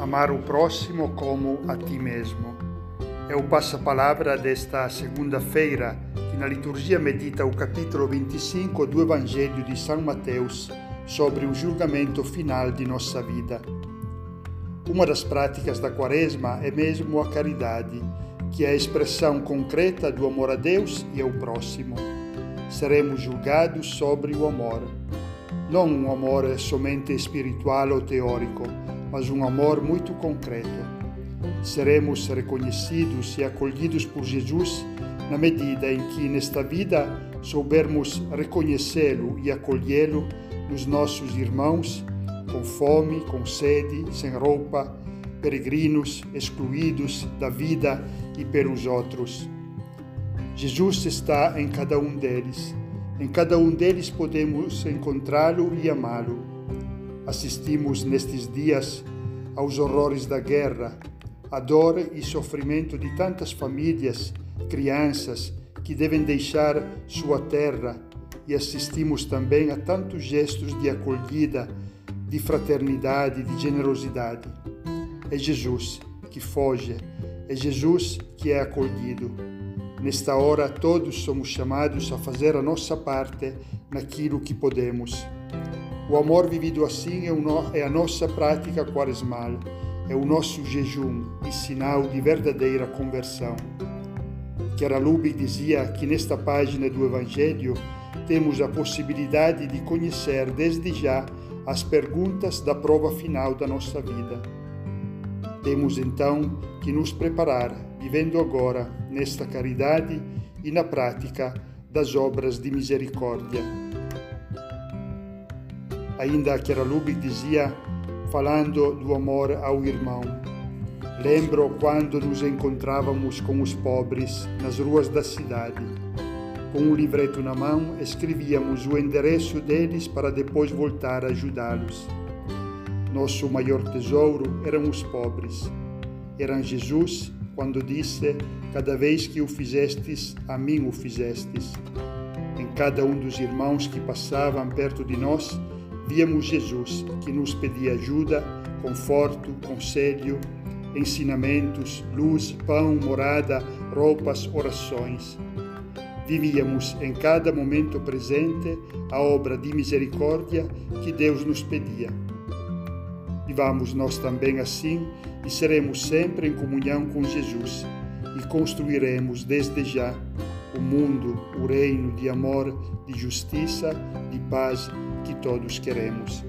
amar o próximo como a ti mesmo. É o passa-palavra desta segunda-feira, que na liturgia medita o capítulo 25 do Evangelho de São Mateus sobre o julgamento final de nossa vida. Uma das práticas da Quaresma é mesmo a caridade, que é a expressão concreta do amor a Deus e ao próximo. Seremos julgados sobre o amor. Não um amor somente espiritual ou teórico, mas um amor muito concreto. Seremos reconhecidos e acolhidos por Jesus na medida em que nesta vida soubermos reconhecê-lo e acolhê-lo nos nossos irmãos, com fome, com sede, sem roupa, peregrinos, excluídos da vida e pelos outros. Jesus está em cada um deles. Em cada um deles podemos encontrá-lo e amá-lo Assistimos nestes dias aos horrores da guerra, à dor e sofrimento de tantas famílias, crianças que devem deixar sua terra e assistimos também a tantos gestos de acolhida, de fraternidade, de generosidade. É Jesus que foge, é Jesus que é acolhido. Nesta hora, todos somos chamados a fazer a nossa parte naquilo que podemos. O amor vivido assim é, a nossa prática quaresmal, é o nosso jejum e sinal de verdadeira conversão. Chiara Lubi dizia que nesta página do Evangelho temos a possibilidade de conhecer desde já as perguntas da prova final da nossa vida. Temos então que nos preparar, vivendo agora nesta caridade e na prática das obras de misericórdia Ainda que Lubick dizia, falando do amor ao irmão. Lembro quando nos encontrávamos com os pobres nas ruas da cidade. Com um livreto na mão, escrevíamos o endereço deles para depois voltar a ajudá-los. Nosso maior tesouro eram os pobres. Eram Jesus quando disse: Cada vez que o fizestes, a mim o fizestes. Em cada um dos irmãos que passavam perto de nós, víamos Jesus que nos pedia ajuda, conforto, conselho, ensinamentos, luz, pão, morada, roupas, orações. Vivíamos em cada momento presente a obra de misericórdia que Deus nos pedia. Vivamos nós também assim e seremos sempre em comunhão com Jesus e construiremos desde já o mundo, o reino de amor, de justiça, de paz que todos queremos.